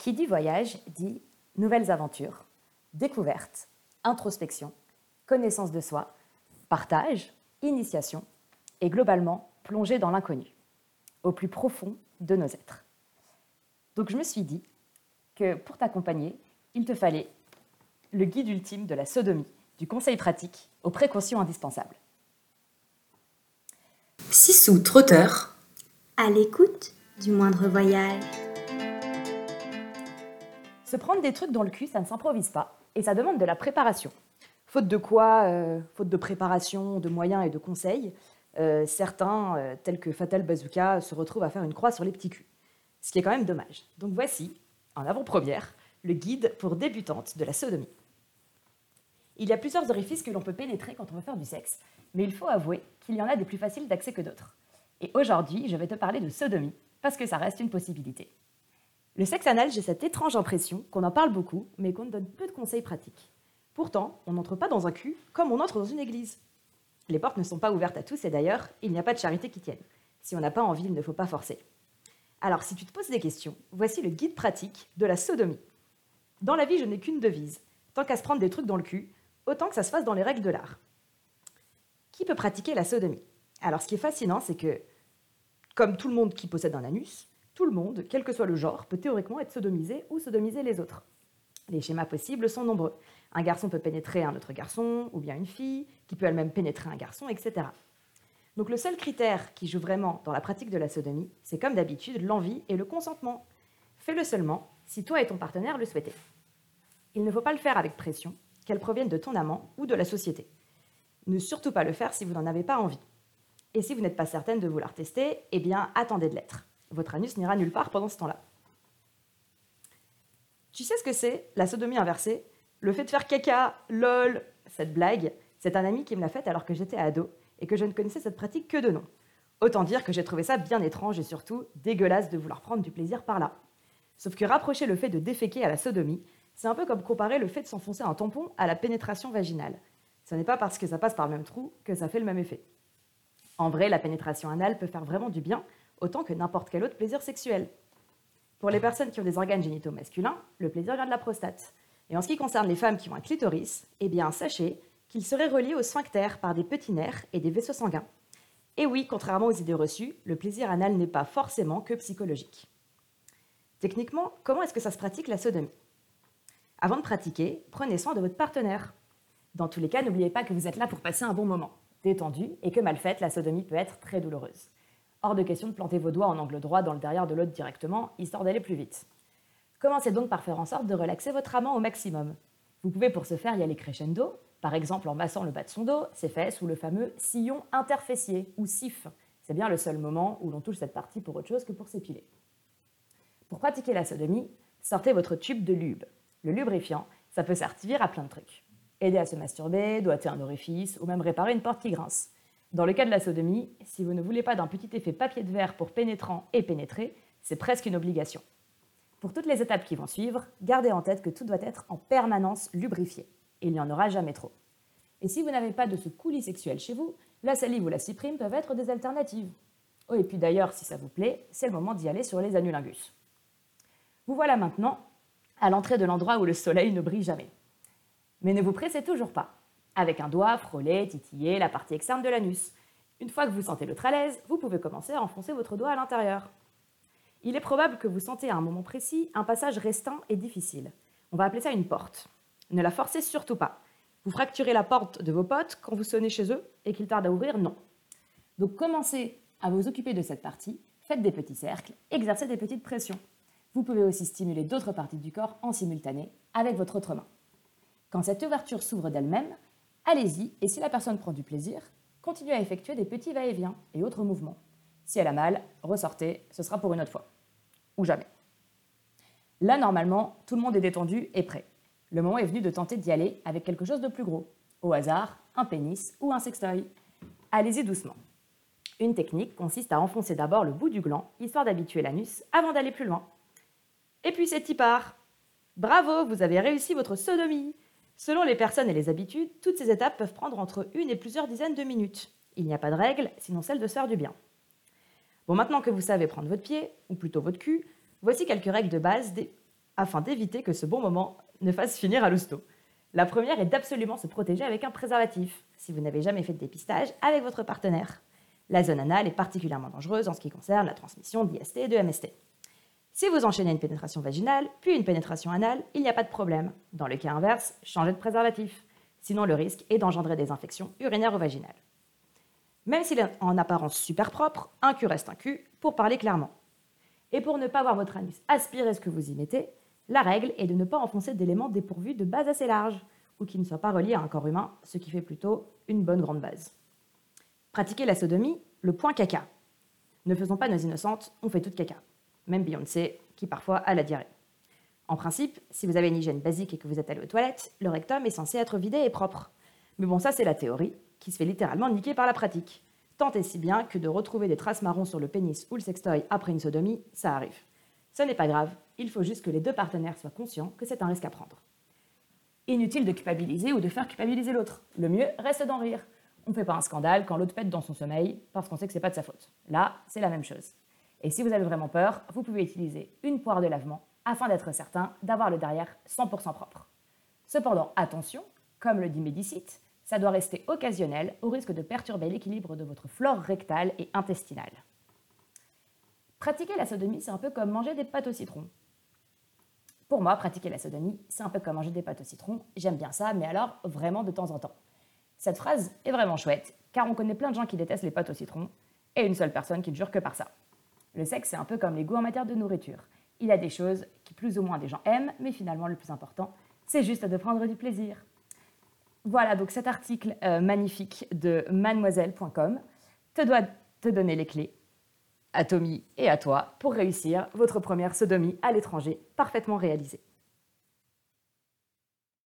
Qui dit voyage dit nouvelles aventures, découvertes, introspection, connaissance de soi, partage, initiation et globalement plongée dans l'inconnu, au plus profond de nos êtres. Donc je me suis dit que pour t'accompagner, il te fallait le guide ultime de la sodomie, du conseil pratique aux précautions indispensables. Sissou Trotteur, à l'écoute du moindre voyage. Se prendre des trucs dans le cul, ça ne s'improvise pas et ça demande de la préparation. Faute de quoi euh, Faute de préparation, de moyens et de conseils, euh, certains, euh, tels que Fatal Bazooka, se retrouvent à faire une croix sur les petits culs. Ce qui est quand même dommage. Donc voici, en avant-première, le guide pour débutantes de la sodomie. Il y a plusieurs orifices que l'on peut pénétrer quand on veut faire du sexe, mais il faut avouer qu'il y en a des plus faciles d'accès que d'autres. Et aujourd'hui, je vais te parler de sodomie, parce que ça reste une possibilité. Le sexe anal, j'ai cette étrange impression qu'on en parle beaucoup, mais qu'on donne peu de conseils pratiques. Pourtant, on n'entre pas dans un cul comme on entre dans une église. Les portes ne sont pas ouvertes à tous et d'ailleurs, il n'y a pas de charité qui tienne. Si on n'a pas envie, il ne faut pas forcer. Alors, si tu te poses des questions, voici le guide pratique de la sodomie. Dans la vie, je n'ai qu'une devise. Tant qu'à se prendre des trucs dans le cul, autant que ça se fasse dans les règles de l'art. Qui peut pratiquer la sodomie? Alors, ce qui est fascinant, c'est que, comme tout le monde qui possède un anus, tout le monde, quel que soit le genre, peut théoriquement être sodomisé ou sodomiser les autres. Les schémas possibles sont nombreux. Un garçon peut pénétrer un autre garçon, ou bien une fille, qui peut elle-même pénétrer un garçon, etc. Donc le seul critère qui joue vraiment dans la pratique de la sodomie, c'est comme d'habitude l'envie et le consentement. Fais-le seulement si toi et ton partenaire le souhaitez. Il ne faut pas le faire avec pression, qu'elle provienne de ton amant ou de la société. Ne surtout pas le faire si vous n'en avez pas envie. Et si vous n'êtes pas certaine de vouloir tester, eh bien attendez de l'être. Votre anus n'ira nulle part pendant ce temps-là. Tu sais ce que c'est, la sodomie inversée? Le fait de faire caca, lol, cette blague, c'est un ami qui me l'a faite alors que j'étais ado et que je ne connaissais cette pratique que de nom. Autant dire que j'ai trouvé ça bien étrange et surtout dégueulasse de vouloir prendre du plaisir par là. Sauf que rapprocher le fait de déféquer à la sodomie, c'est un peu comme comparer le fait de s'enfoncer un tampon à la pénétration vaginale. Ce n'est pas parce que ça passe par le même trou que ça fait le même effet. En vrai, la pénétration anale peut faire vraiment du bien, autant que n'importe quel autre plaisir sexuel. Pour les personnes qui ont des organes génitaux masculins, le plaisir vient de la prostate. Et en ce qui concerne les femmes qui ont un clitoris, eh bien, sachez qu'il serait relié au sphincter par des petits nerfs et des vaisseaux sanguins. Et oui, contrairement aux idées reçues, le plaisir anal n'est pas forcément que psychologique. Techniquement, comment est-ce que ça se pratique la sodomie? Avant de pratiquer, prenez soin de votre partenaire. Dans tous les cas, n'oubliez pas que vous êtes là pour passer un bon moment, détendu, et que mal faite, la sodomie peut être très douloureuse. Hors de question de planter vos doigts en angle droit dans le derrière de l'autre directement, histoire d'aller plus vite. Commencez donc par faire en sorte de relaxer votre amant au maximum. Vous pouvez pour ce faire y aller crescendo, par exemple en massant le bas de son dos, ses fesses ou le fameux sillon interfessier ou SIF. C'est bien le seul moment où l'on touche cette partie pour autre chose que pour s'épiler. Pour pratiquer la sodomie, sortez votre tube de lube. Le lubrifiant, ça peut servir à plein de trucs. Aider à se masturber, doiter un orifice ou même réparer une porte qui grince. Dans le cas de la sodomie, si vous ne voulez pas d'un petit effet papier de verre pour pénétrant et pénétrer, c'est presque une obligation. Pour toutes les étapes qui vont suivre, gardez en tête que tout doit être en permanence lubrifié. Il n'y en aura jamais trop. Et si vous n'avez pas de ce coulis sexuel chez vous, la salive ou la cyprine peuvent être des alternatives. Oh, et puis d'ailleurs, si ça vous plaît, c'est le moment d'y aller sur les anulingus. Vous voilà maintenant à l'entrée de l'endroit où le soleil ne brille jamais. Mais ne vous pressez toujours pas. Avec un doigt, frôler, titiller la partie externe de l'anus. Une fois que vous sentez l'autre à l'aise, vous pouvez commencer à enfoncer votre doigt à l'intérieur. Il est probable que vous sentez à un moment précis un passage restant et difficile. On va appeler ça une porte. Ne la forcez surtout pas. Vous fracturez la porte de vos potes quand vous sonnez chez eux et qu'ils tardent à ouvrir, non. Donc commencez à vous occuper de cette partie, faites des petits cercles, exercez des petites pressions. Vous pouvez aussi stimuler d'autres parties du corps en simultané avec votre autre main. Quand cette ouverture s'ouvre d'elle-même, allez-y et si la personne prend du plaisir, continuez à effectuer des petits va-et-vient et autres mouvements. Si elle a mal, ressortez, ce sera pour une autre fois. Ou jamais. Là, normalement, tout le monde est détendu et prêt. Le moment est venu de tenter d'y aller avec quelque chose de plus gros. Au hasard, un pénis ou un sextoy. Allez-y doucement. Une technique consiste à enfoncer d'abord le bout du gland, histoire d'habituer l'anus, avant d'aller plus loin. Et puis c'est y part. Bravo, vous avez réussi votre sodomie. Selon les personnes et les habitudes, toutes ces étapes peuvent prendre entre une et plusieurs dizaines de minutes. Il n'y a pas de règle, sinon celle de se faire du bien. Bon, maintenant que vous savez prendre votre pied, ou plutôt votre cul, voici quelques règles de base afin d'éviter que ce bon moment ne fasse finir à l'hosto. La première est d'absolument se protéger avec un préservatif, si vous n'avez jamais fait de dépistage avec votre partenaire. La zone anale est particulièrement dangereuse en ce qui concerne la transmission d'IST et de MST. Si vous enchaînez une pénétration vaginale, puis une pénétration anale, il n'y a pas de problème. Dans le cas inverse, changez de préservatif. Sinon, le risque est d'engendrer des infections urinaires ou vaginales. Même s'il est en apparence super propre, un cul reste un cul, pour parler clairement. Et pour ne pas voir votre anus aspirer ce que vous y mettez, la règle est de ne pas enfoncer d'éléments dépourvus de base assez large, ou qui ne soient pas reliés à un corps humain, ce qui fait plutôt une bonne grande base. Pratiquer la sodomie, le point caca. Ne faisons pas nos innocentes, on fait toute caca. Même Beyoncé, qui parfois a la diarrhée. En principe, si vous avez une hygiène basique et que vous êtes allé aux toilettes, le rectum est censé être vidé et propre. Mais bon, ça c'est la théorie, qui se fait littéralement niquer par la pratique. Tant et si bien que de retrouver des traces marron sur le pénis ou le sextoy après une sodomie, ça arrive. Ce n'est pas grave, il faut juste que les deux partenaires soient conscients que c'est un risque à prendre. Inutile de culpabiliser ou de faire culpabiliser l'autre. Le mieux reste d'en rire. On ne fait pas un scandale quand l'autre pète dans son sommeil parce qu'on sait que c'est pas de sa faute. Là, c'est la même chose. Et si vous avez vraiment peur, vous pouvez utiliser une poire de lavement afin d'être certain d'avoir le derrière 100% propre. Cependant, attention, comme le dit Médicite, ça doit rester occasionnel au risque de perturber l'équilibre de votre flore rectale et intestinale. Pratiquer la sodomie, c'est un peu comme manger des pâtes au citron. Pour moi, pratiquer la sodomie, c'est un peu comme manger des pâtes au citron. J'aime bien ça, mais alors vraiment de temps en temps. Cette phrase est vraiment chouette, car on connaît plein de gens qui détestent les pâtes au citron, et une seule personne qui ne jure que par ça. Le sexe, c'est un peu comme les goûts en matière de nourriture. Il a des choses qui plus ou moins des gens aiment, mais finalement le plus important, c'est juste de prendre du plaisir. Voilà donc cet article euh, magnifique de mademoiselle.com te doit te donner les clés à Tommy et à toi pour réussir votre première sodomie à l'étranger parfaitement réalisée.